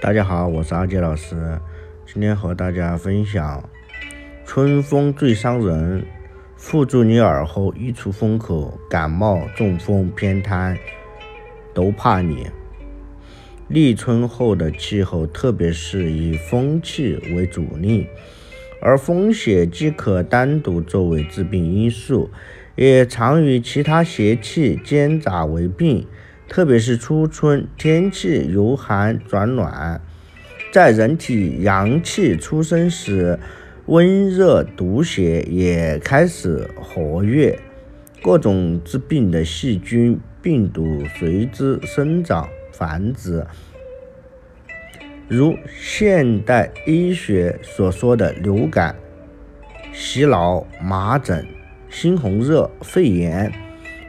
大家好，我是阿杰老师，今天和大家分享：春风最伤人，附住你耳后一出风口，感冒、中风、偏瘫都怕你。立春后的气候，特别是以风气为主力，而风邪既可单独作为致病因素，也常与其他邪气兼杂为病。特别是初春，天气由寒转暖，在人体阳气出生时，温热毒邪也开始活跃，各种致病的细菌、病毒随之生长繁殖，如现代医学所说的流感、袭脑、麻疹、猩红热、肺炎，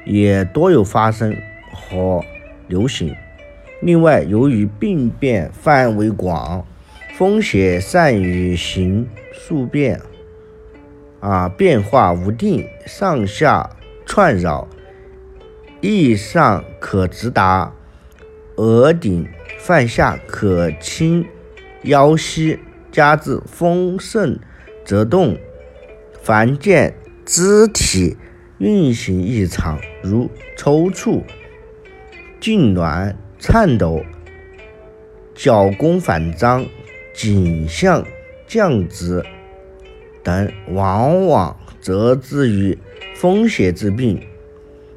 也多有发生。和流行。另外，由于病变范围广，风邪善于行宿变，啊，变化无定，上下串扰，翼上可直达额顶，犯下可侵腰膝，加之风盛则动，凡见肢体运行异常，如抽搐。痉挛、颤抖、脚弓反张、颈项降直等，往往则治于风邪之病。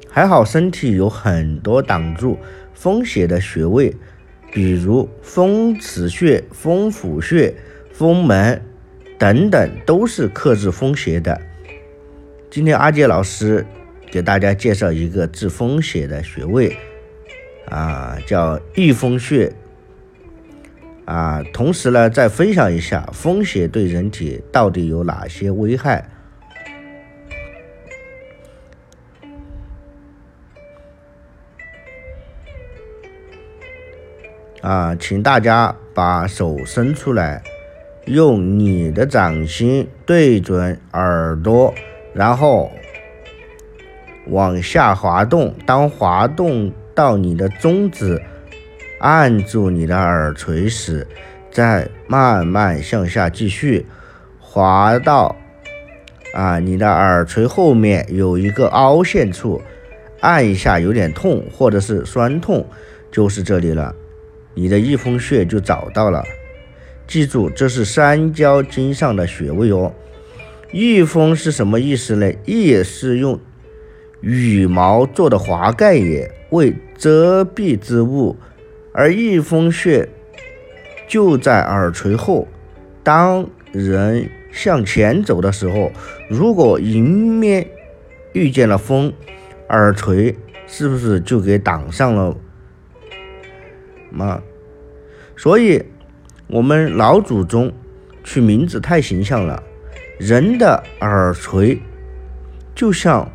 还好身体有很多挡住风邪的穴位，比如风池穴、风府穴、风门等等，都是克制风邪的。今天阿杰老师给大家介绍一个治风邪的穴位。啊，叫翳风穴啊。同时呢，再分享一下风邪对人体到底有哪些危害啊？请大家把手伸出来，用你的掌心对准耳朵，然后往下滑动。当滑动。到你的中指按住你的耳垂时，再慢慢向下继续滑到啊，你的耳垂后面有一个凹陷处，按一下有点痛或者是酸痛，就是这里了，你的翳风穴就找到了。记住，这是三焦经上的穴位哦。翳风是什么意思呢？翳是用羽毛做的华盖也。为遮蔽之物，而翳风穴就在耳垂后。当人向前走的时候，如果迎面遇见了风，耳垂是不是就给挡上了吗？所以，我们老祖宗取名字太形象了，人的耳垂就像。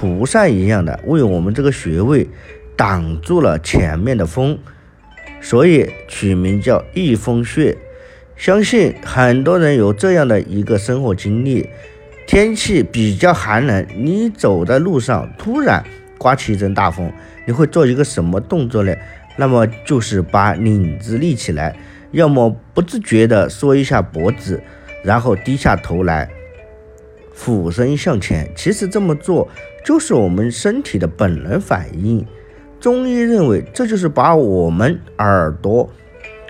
蒲扇一样的为我们这个穴位挡住了前面的风，所以取名叫翳风穴。相信很多人有这样的一个生活经历：天气比较寒冷，你走在路上，突然刮起一阵大风，你会做一个什么动作呢？那么就是把领子立起来，要么不自觉地缩一下脖子，然后低下头来。俯身向前，其实这么做就是我们身体的本能反应。中医认为，这就是把我们耳朵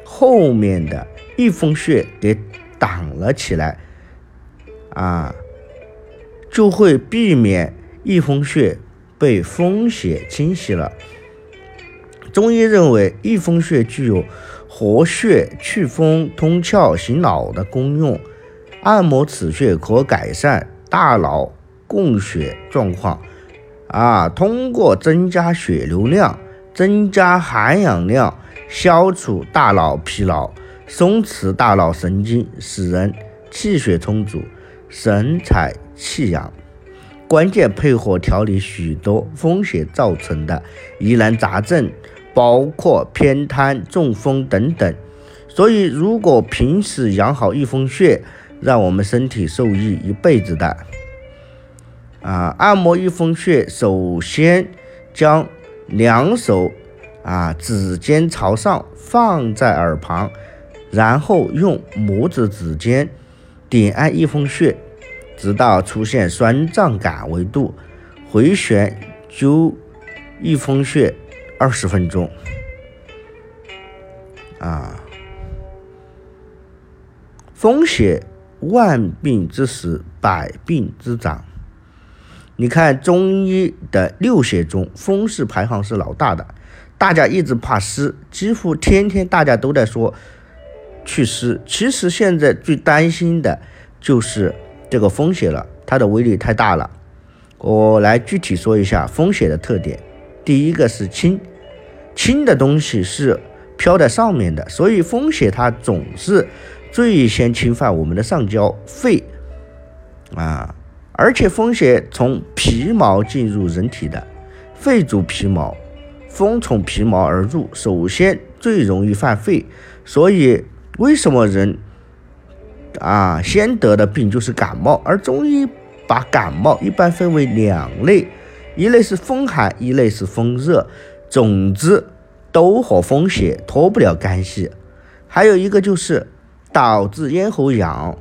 后面的翳风穴给挡了起来，啊，就会避免翳风穴被风邪侵袭了。中医认为，翳风穴具有活血、祛风、通窍、醒脑的功用，按摩此穴可改善。大脑供血状况啊，通过增加血流量、增加含氧量，消除大脑疲劳，松弛大脑神经，使人气血充足、神采气扬。关键配合调理许多风邪造成的疑难杂症，包括偏瘫、中风等等。所以，如果平时养好一风穴，让我们身体受益一辈子的啊！按摩翳风穴，首先将两手啊，指尖朝上放在耳旁，然后用拇指指尖点按一风穴，直到出现酸胀感为度，回旋灸一风穴二十分钟。啊，风邪万病之始，百病之长。你看中医的六邪中，风是排行是老大的。大家一直怕湿，几乎天天大家都在说祛湿。其实现在最担心的就是这个风邪了，它的威力太大了。我来具体说一下风邪的特点。第一个是轻，轻的东西是飘在上面的，所以风邪它总是最先侵犯我们的上焦肺啊。而且风邪从皮毛进入人体的，肺主皮毛，风从皮毛而入，首先最容易犯肺。所以为什么人啊先得的病就是感冒？而中医把感冒一般分为两类，一类是风寒，一类是风热，总之都和风邪脱不了干系。还有一个就是导致咽喉痒。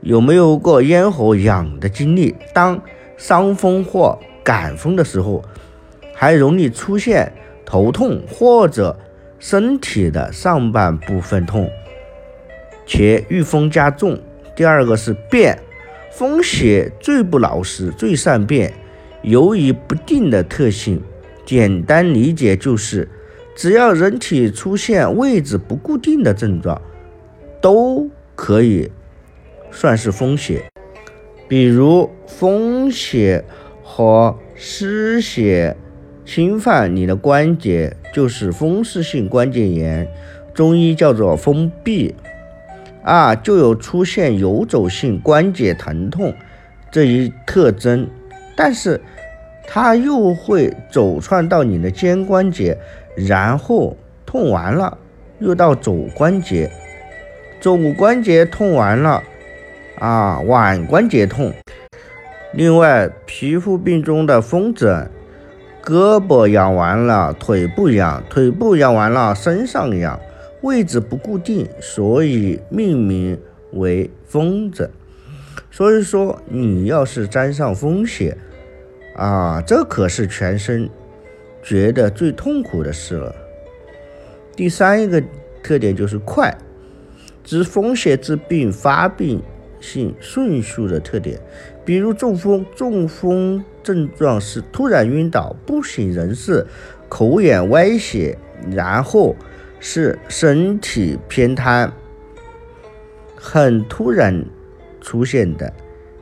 有没有过咽喉痒的经历？当伤风或感风的时候，还容易出现头痛或者身体的上半部分痛，且遇风加重。第二个是变，风邪最不老实，最善变，由于不定的特性，简单理解就是，只要人体出现位置不固定的症状，都可以。算是风邪，比如风邪和湿邪侵犯你的关节，就是风湿性关节炎，中医叫做风痹啊，就有出现游走性关节疼痛这一特征，但是它又会走窜到你的肩关节，然后痛完了又到肘关节，肘关节痛完了。啊，腕关节痛。另外，皮肤病中的风疹，胳膊痒完了，腿部痒，腿部痒完了，身上痒，位置不固定，所以命名为风疹。所以说，你要是沾上风邪，啊，这可是全身觉得最痛苦的事了。第三一个特点就是快，治风邪治病发病。性迅速的特点，比如中风，中风症状是突然晕倒、不省人事、口眼歪斜，然后是身体偏瘫，很突然出现的，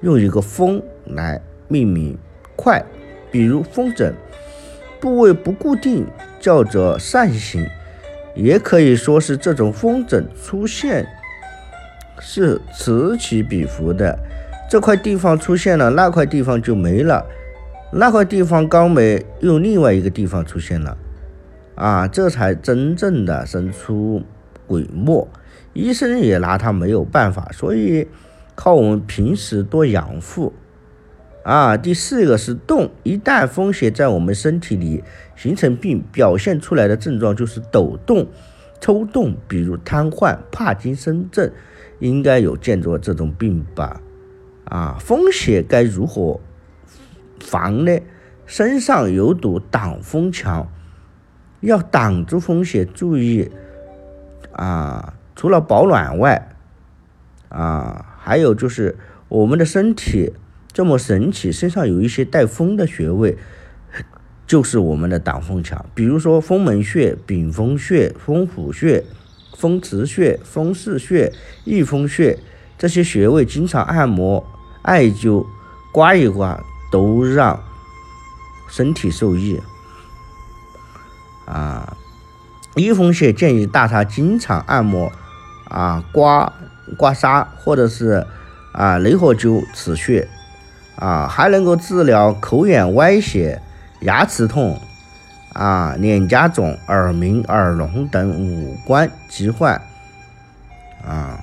用一个“风”来命名，快。比如风疹，部位不固定，叫做扇形，也可以说是这种风疹出现。是此起彼伏的，这块地方出现了，那块地方就没了；那块地方刚没，又另外一个地方出现了，啊，这才真正的神出鬼没，医生也拿他没有办法，所以靠我们平时多养护。啊，第四个是动，一旦风邪在我们身体里形成病，表现出来的症状就是抖动、抽动，比如瘫痪、帕金森症。应该有见过这种病吧？啊，风邪该如何防呢？身上有堵挡风墙，要挡住风邪，注意啊！除了保暖外，啊，还有就是我们的身体这么神奇，身上有一些带风的穴位，就是我们的挡风墙。比如说风门穴、丙风穴、风府穴。风池穴、风市穴、翳风穴这些穴位，经常按摩、艾灸、刮一刮，都让身体受益。啊，翳风穴建议大家经常按摩、啊刮刮痧，或者是啊雷火灸此穴，啊还能够治疗口眼歪斜、牙齿痛。啊，脸颊肿、耳鸣、耳聋等五官疾患，啊。